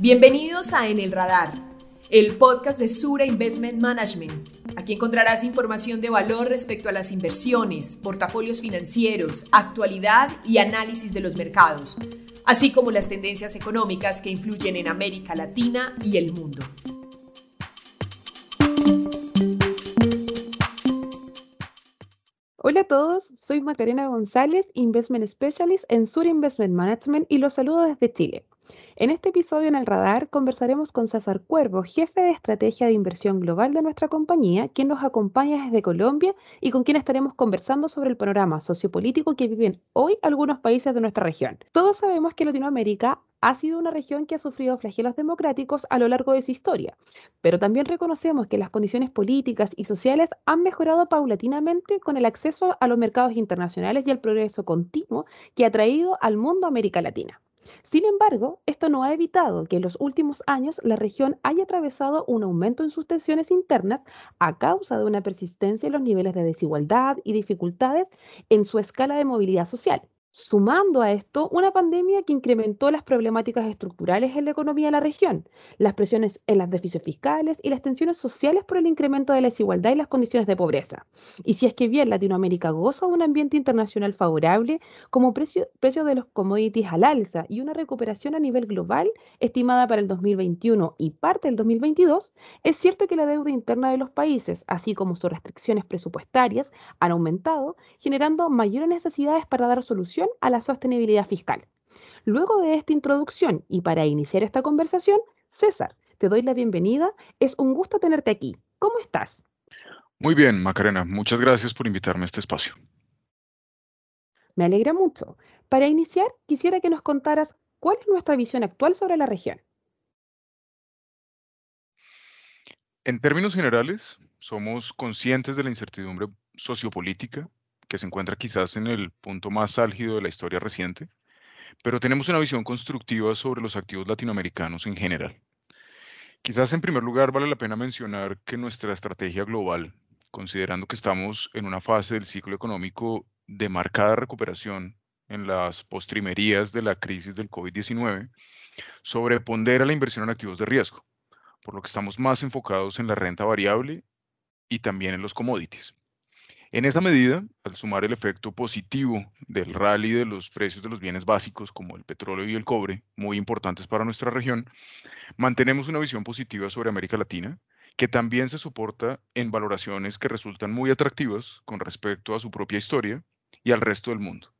Bienvenidos a En el Radar, el podcast de Sura Investment Management. Aquí encontrarás información de valor respecto a las inversiones, portafolios financieros, actualidad y análisis de los mercados, así como las tendencias económicas que influyen en América Latina y el mundo. Hola a todos, soy Macarena González, Investment Specialist en Sura Investment Management y los saludo desde Chile. En este episodio en el radar conversaremos con César Cuervo, jefe de estrategia de inversión global de nuestra compañía, quien nos acompaña desde Colombia y con quien estaremos conversando sobre el panorama sociopolítico que viven hoy algunos países de nuestra región. Todos sabemos que Latinoamérica ha sido una región que ha sufrido flagelos democráticos a lo largo de su historia, pero también reconocemos que las condiciones políticas y sociales han mejorado paulatinamente con el acceso a los mercados internacionales y el progreso continuo que ha traído al mundo América Latina. Sin embargo, esto no ha evitado que en los últimos años la región haya atravesado un aumento en sus tensiones internas a causa de una persistencia en los niveles de desigualdad y dificultades en su escala de movilidad social. Sumando a esto una pandemia que incrementó las problemáticas estructurales en la economía de la región, las presiones en los déficits fiscales y las tensiones sociales por el incremento de la desigualdad y las condiciones de pobreza. Y si es que bien Latinoamérica goza de un ambiente internacional favorable, como precio, precio de los commodities al alza y una recuperación a nivel global estimada para el 2021 y parte del 2022, es cierto que la deuda interna de los países, así como sus restricciones presupuestarias, han aumentado, generando mayores necesidades para dar a la sostenibilidad fiscal. Luego de esta introducción y para iniciar esta conversación, César, te doy la bienvenida. Es un gusto tenerte aquí. ¿Cómo estás? Muy bien, Macarena. Muchas gracias por invitarme a este espacio. Me alegra mucho. Para iniciar, quisiera que nos contaras cuál es nuestra visión actual sobre la región. En términos generales, somos conscientes de la incertidumbre sociopolítica que se encuentra quizás en el punto más álgido de la historia reciente, pero tenemos una visión constructiva sobre los activos latinoamericanos en general. Quizás en primer lugar vale la pena mencionar que nuestra estrategia global, considerando que estamos en una fase del ciclo económico de marcada recuperación en las postrimerías de la crisis del COVID-19, sobrepondera la inversión en activos de riesgo, por lo que estamos más enfocados en la renta variable y también en los commodities. En esa medida, al sumar el efecto positivo del rally de los precios de los bienes básicos como el petróleo y el cobre, muy importantes para nuestra región, mantenemos una visión positiva sobre América Latina, que también se soporta en valoraciones que resultan muy atractivas con respecto a su propia historia y al resto del mundo.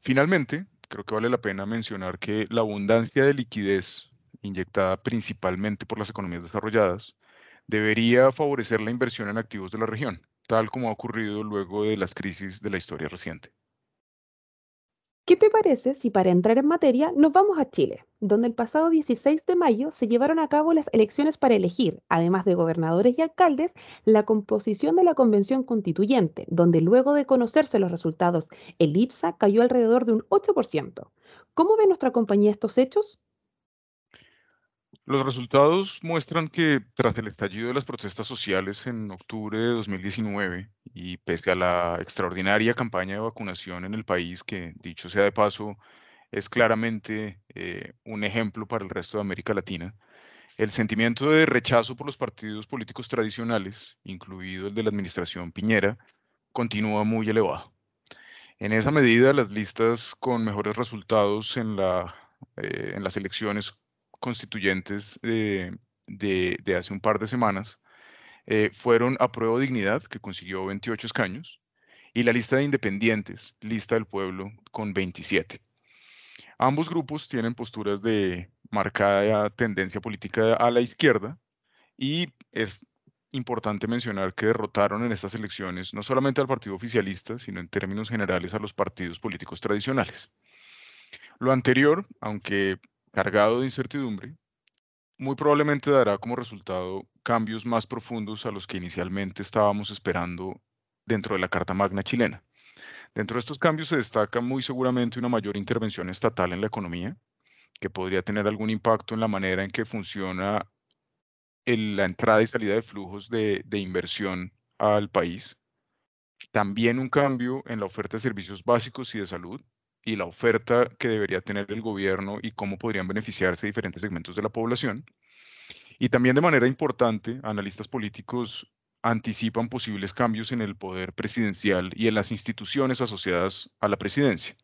Finalmente, creo que vale la pena mencionar que la abundancia de liquidez inyectada principalmente por las economías desarrolladas debería favorecer la inversión en activos de la región tal como ha ocurrido luego de las crisis de la historia reciente. ¿Qué te parece si para entrar en materia nos vamos a Chile, donde el pasado 16 de mayo se llevaron a cabo las elecciones para elegir, además de gobernadores y alcaldes, la composición de la convención constituyente, donde luego de conocerse los resultados, el IPSA cayó alrededor de un 8%. ¿Cómo ve nuestra compañía estos hechos? Los resultados muestran que tras el estallido de las protestas sociales en octubre de 2019 y pese a la extraordinaria campaña de vacunación en el país, que dicho sea de paso, es claramente eh, un ejemplo para el resto de América Latina, el sentimiento de rechazo por los partidos políticos tradicionales, incluido el de la administración Piñera, continúa muy elevado. En esa medida, las listas con mejores resultados en, la, eh, en las elecciones constituyentes de, hace un par de semanas eh, fueron a prueba dignidad, que consiguió 28 escaños, y la lista de independientes, lista del pueblo, con 27. Ambos grupos tienen posturas de marcada tendencia política a la izquierda y es importante mencionar que derrotaron en estas elecciones no solamente al partido oficialista, sino en términos generales a los partidos políticos tradicionales. Lo anterior, aunque cargado de incertidumbre, muy probablemente dará como resultado cambios más profundos a los que inicialmente estábamos esperando dentro de la Carta Magna chilena. Dentro de estos cambios se destaca muy seguramente una mayor intervención estatal en la economía, que podría tener algún impacto en la manera en que funciona la entrada y salida de flujos de, de inversión al país. También un cambio en la oferta de servicios básicos y de salud, y la oferta que debería tener el gobierno y cómo podrían beneficiarse diferentes segmentos de la población. Y también de manera importante, analistas políticos anticipan posibles cambios en el poder presidencial y en las instituciones asociadas a la presidencia.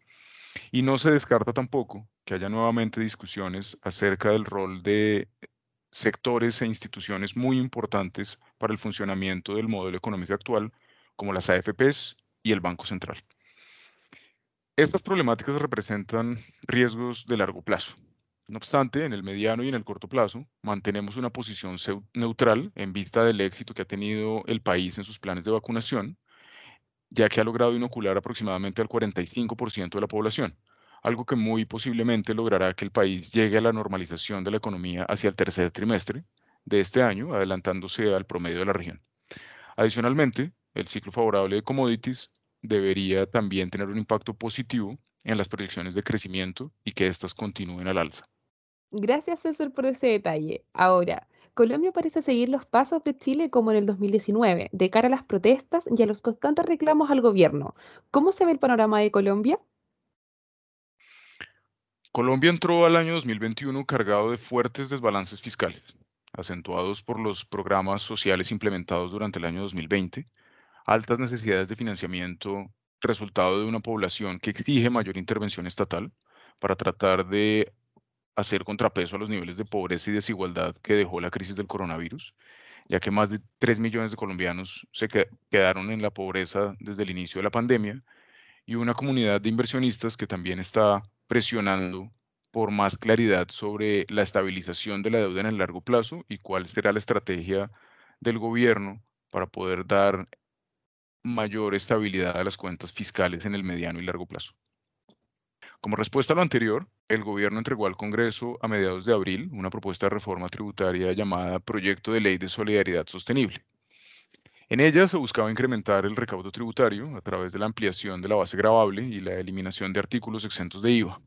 Y no se descarta tampoco que haya nuevamente discusiones acerca del rol de sectores e instituciones muy importantes para el funcionamiento del modelo económico actual, como las AFPs y el Banco Central. Estas problemáticas representan riesgos de largo plazo. No obstante, en el mediano y en el corto plazo, mantenemos una posición neutral en vista del éxito que ha tenido el país en sus planes de vacunación, ya que ha logrado inocular aproximadamente al 45% de la población, algo que muy posiblemente logrará que el país llegue a la normalización de la economía hacia el tercer trimestre de este año, adelantándose al promedio de la región. Adicionalmente, el ciclo favorable de commodities debería también tener un impacto positivo en las proyecciones de crecimiento y que éstas continúen al alza. Gracias César por ese detalle. Ahora, Colombia parece seguir los pasos de Chile como en el 2019, de cara a las protestas y a los constantes reclamos al gobierno. ¿Cómo se ve el panorama de Colombia? Colombia entró al año 2021 cargado de fuertes desbalances fiscales, acentuados por los programas sociales implementados durante el año 2020 altas necesidades de financiamiento, resultado de una población que exige mayor intervención estatal para tratar de hacer contrapeso a los niveles de pobreza y desigualdad que dejó la crisis del coronavirus, ya que más de 3 millones de colombianos se quedaron en la pobreza desde el inicio de la pandemia, y una comunidad de inversionistas que también está presionando por más claridad sobre la estabilización de la deuda en el largo plazo y cuál será la estrategia del gobierno para poder dar mayor estabilidad a las cuentas fiscales en el mediano y largo plazo. Como respuesta a lo anterior, el gobierno entregó al Congreso a mediados de abril una propuesta de reforma tributaria llamada Proyecto de Ley de Solidaridad Sostenible. En ella se buscaba incrementar el recaudo tributario a través de la ampliación de la base gravable y la eliminación de artículos exentos de IVA,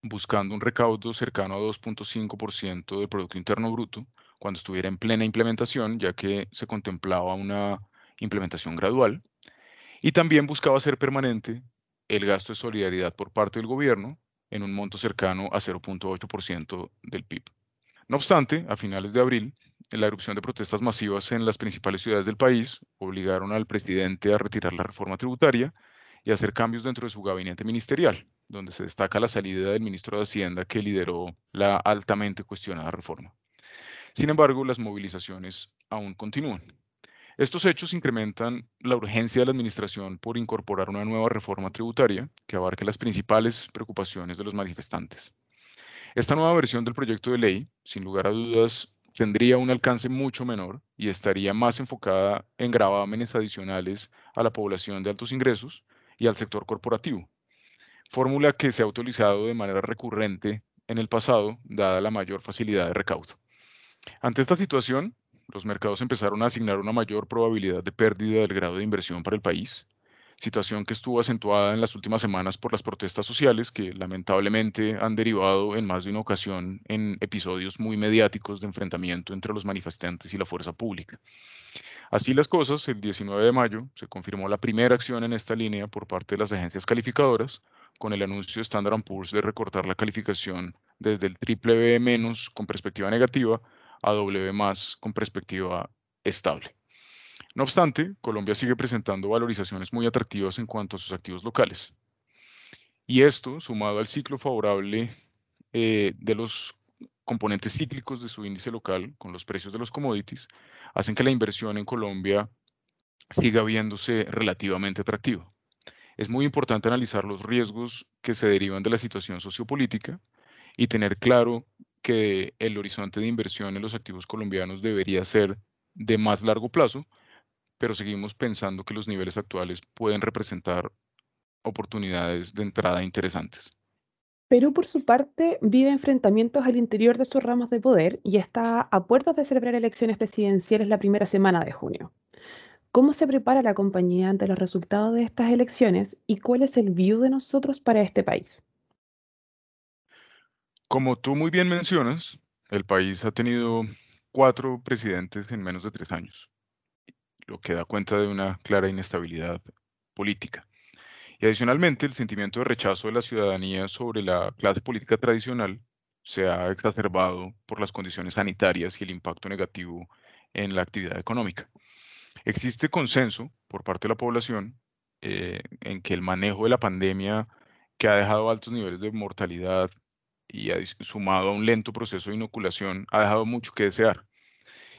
buscando un recaudo cercano a 2.5% del Producto Interno Bruto cuando estuviera en plena implementación, ya que se contemplaba una implementación gradual, y también buscaba hacer permanente el gasto de solidaridad por parte del gobierno en un monto cercano a 0.8% del PIB. No obstante, a finales de abril, la erupción de protestas masivas en las principales ciudades del país obligaron al presidente a retirar la reforma tributaria y hacer cambios dentro de su gabinete ministerial, donde se destaca la salida del ministro de Hacienda que lideró la altamente cuestionada reforma. Sin embargo, las movilizaciones aún continúan. Estos hechos incrementan la urgencia de la Administración por incorporar una nueva reforma tributaria que abarque las principales preocupaciones de los manifestantes. Esta nueva versión del proyecto de ley, sin lugar a dudas, tendría un alcance mucho menor y estaría más enfocada en gravámenes adicionales a la población de altos ingresos y al sector corporativo, fórmula que se ha utilizado de manera recurrente en el pasado, dada la mayor facilidad de recaudo. Ante esta situación, los mercados empezaron a asignar una mayor probabilidad de pérdida del grado de inversión para el país, situación que estuvo acentuada en las últimas semanas por las protestas sociales que lamentablemente han derivado en más de una ocasión en episodios muy mediáticos de enfrentamiento entre los manifestantes y la fuerza pública. Así las cosas, el 19 de mayo se confirmó la primera acción en esta línea por parte de las agencias calificadoras, con el anuncio de Standard Poor's de recortar la calificación desde el triple B con perspectiva negativa a W más con perspectiva estable. No obstante, Colombia sigue presentando valorizaciones muy atractivas en cuanto a sus activos locales. Y esto, sumado al ciclo favorable eh, de los componentes cíclicos de su índice local con los precios de los commodities, hacen que la inversión en Colombia siga viéndose relativamente atractiva. Es muy importante analizar los riesgos que se derivan de la situación sociopolítica y tener claro que el horizonte de inversión en los activos colombianos debería ser de más largo plazo, pero seguimos pensando que los niveles actuales pueden representar oportunidades de entrada interesantes. Perú, por su parte, vive enfrentamientos al interior de sus ramas de poder y está a puertas de celebrar elecciones presidenciales la primera semana de junio. ¿Cómo se prepara la compañía ante los resultados de estas elecciones y cuál es el view de nosotros para este país? Como tú muy bien mencionas, el país ha tenido cuatro presidentes en menos de tres años, lo que da cuenta de una clara inestabilidad política. Y adicionalmente, el sentimiento de rechazo de la ciudadanía sobre la clase política tradicional se ha exacerbado por las condiciones sanitarias y el impacto negativo en la actividad económica. Existe consenso por parte de la población eh, en que el manejo de la pandemia, que ha dejado altos niveles de mortalidad y ha sumado a un lento proceso de inoculación, ha dejado mucho que desear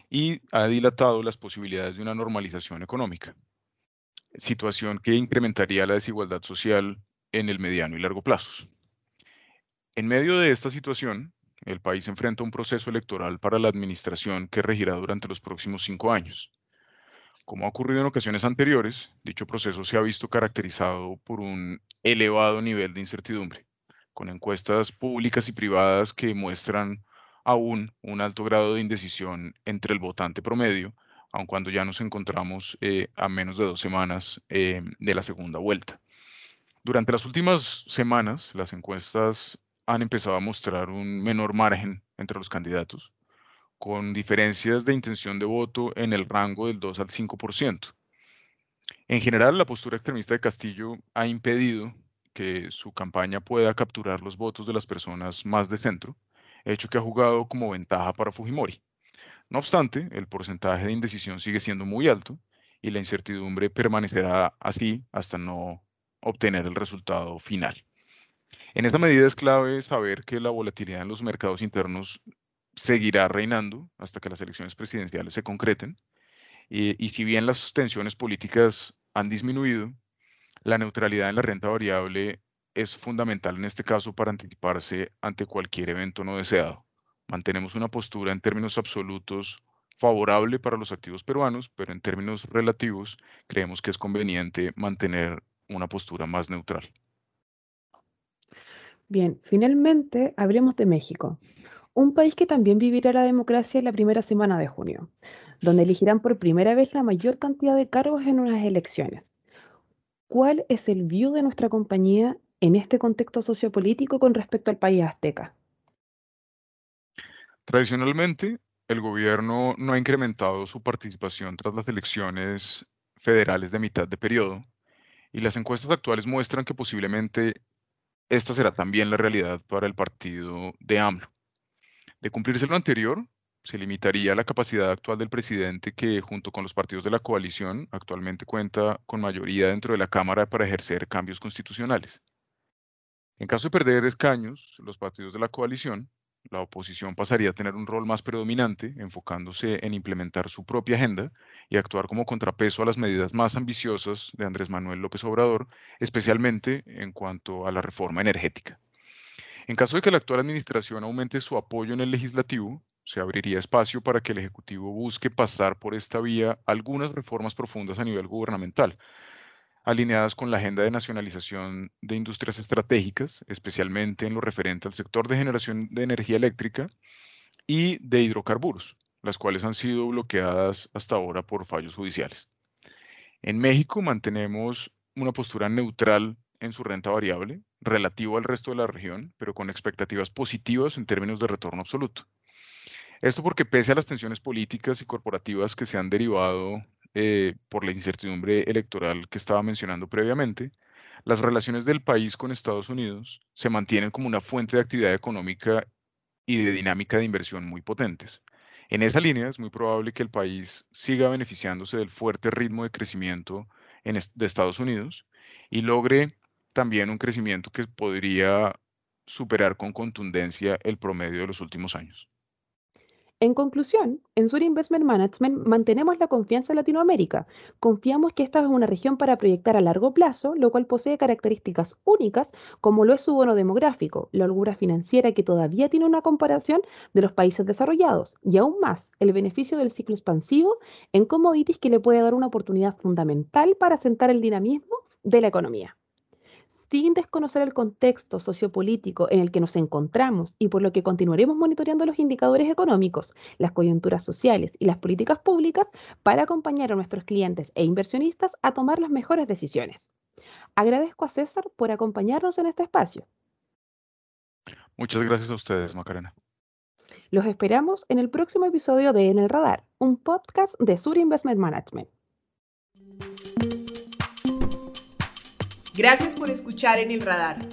y ha dilatado las posibilidades de una normalización económica, situación que incrementaría la desigualdad social en el mediano y largo plazos. En medio de esta situación, el país enfrenta un proceso electoral para la administración que regirá durante los próximos cinco años. Como ha ocurrido en ocasiones anteriores, dicho proceso se ha visto caracterizado por un elevado nivel de incertidumbre, con encuestas públicas y privadas que muestran aún un alto grado de indecisión entre el votante promedio, aun cuando ya nos encontramos eh, a menos de dos semanas eh, de la segunda vuelta. Durante las últimas semanas, las encuestas han empezado a mostrar un menor margen entre los candidatos, con diferencias de intención de voto en el rango del 2 al 5%. En general, la postura extremista de Castillo ha impedido que su campaña pueda capturar los votos de las personas más de centro, hecho que ha jugado como ventaja para Fujimori. No obstante, el porcentaje de indecisión sigue siendo muy alto y la incertidumbre permanecerá así hasta no obtener el resultado final. En esta medida es clave saber que la volatilidad en los mercados internos seguirá reinando hasta que las elecciones presidenciales se concreten. Y, si bien las tensiones políticas han disminuido, la neutralidad en la renta variable es fundamental en este caso para anticiparse ante cualquier evento no deseado. Mantenemos una postura en términos absolutos favorable para los activos peruanos, pero en términos relativos creemos que es conveniente mantener una postura más neutral. Bien, finalmente hablemos de México, un país que también vivirá la democracia en la primera semana de junio, donde elegirán por primera vez la mayor cantidad de cargos en unas elecciones. ¿Cuál es el view de nuestra compañía en este contexto sociopolítico con respecto al país azteca? Tradicionalmente, el gobierno no ha incrementado su participación tras las elecciones federales de mitad de periodo y las encuestas actuales muestran que posiblemente esta será también la realidad para el partido de AMLO. De cumplirse lo anterior, se limitaría la capacidad actual del presidente que, junto con los partidos de la coalición, actualmente cuenta con mayoría dentro de la Cámara para ejercer cambios constitucionales. En caso de perder escaños, los partidos de la coalición, la oposición pasaría a tener un rol más predominante, enfocándose en implementar su propia agenda y actuar como contrapeso a las medidas más ambiciosas de Andrés Manuel López Obrador, especialmente en cuanto a la reforma energética. En caso de que la actual administración aumente su apoyo en el legislativo, se abriría espacio para que el Ejecutivo busque pasar por esta vía algunas reformas profundas a nivel gubernamental, alineadas con la agenda de nacionalización de industrias estratégicas, especialmente en lo referente al sector de generación de energía eléctrica y de hidrocarburos, las cuales han sido bloqueadas hasta ahora por fallos judiciales. En México mantenemos una postura neutral en su renta variable, relativo al resto de la región, pero con expectativas positivas en términos de retorno absoluto. Esto porque pese a las tensiones políticas y corporativas que se han derivado eh, por la incertidumbre electoral que estaba mencionando previamente, las relaciones del país con Estados Unidos se mantienen como una fuente de actividad económica y de dinámica de inversión muy potentes. En esa línea es muy probable que el país siga beneficiándose del fuerte ritmo de crecimiento de Estados Unidos y logre también un crecimiento que podría superar con contundencia el promedio de los últimos años. En conclusión, en Sur Investment Management mantenemos la confianza en Latinoamérica. Confiamos que esta es una región para proyectar a largo plazo, lo cual posee características únicas como lo es su bono demográfico, la holgura financiera que todavía tiene una comparación de los países desarrollados y aún más el beneficio del ciclo expansivo en commodities que le puede dar una oportunidad fundamental para asentar el dinamismo de la economía sin desconocer el contexto sociopolítico en el que nos encontramos y por lo que continuaremos monitoreando los indicadores económicos, las coyunturas sociales y las políticas públicas para acompañar a nuestros clientes e inversionistas a tomar las mejores decisiones. Agradezco a César por acompañarnos en este espacio. Muchas gracias a ustedes, Macarena. Los esperamos en el próximo episodio de En el Radar, un podcast de Sur Investment Management. Gracias por escuchar en el radar,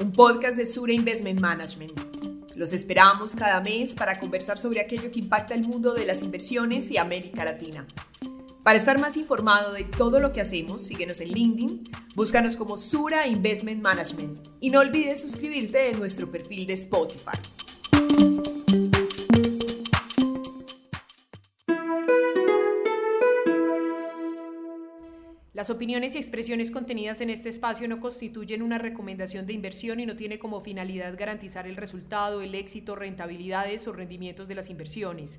un podcast de Sura Investment Management. Los esperamos cada mes para conversar sobre aquello que impacta el mundo de las inversiones y América Latina. Para estar más informado de todo lo que hacemos, síguenos en LinkedIn, búscanos como Sura Investment Management y no olvides suscribirte en nuestro perfil de Spotify. Las opiniones y expresiones contenidas en este espacio no constituyen una recomendación de inversión y no tiene como finalidad garantizar el resultado, el éxito, rentabilidades o rendimientos de las inversiones.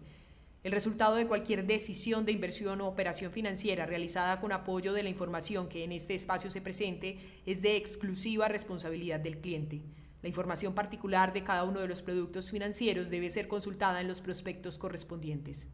El resultado de cualquier decisión de inversión o operación financiera realizada con apoyo de la información que en este espacio se presente es de exclusiva responsabilidad del cliente. La información particular de cada uno de los productos financieros debe ser consultada en los prospectos correspondientes.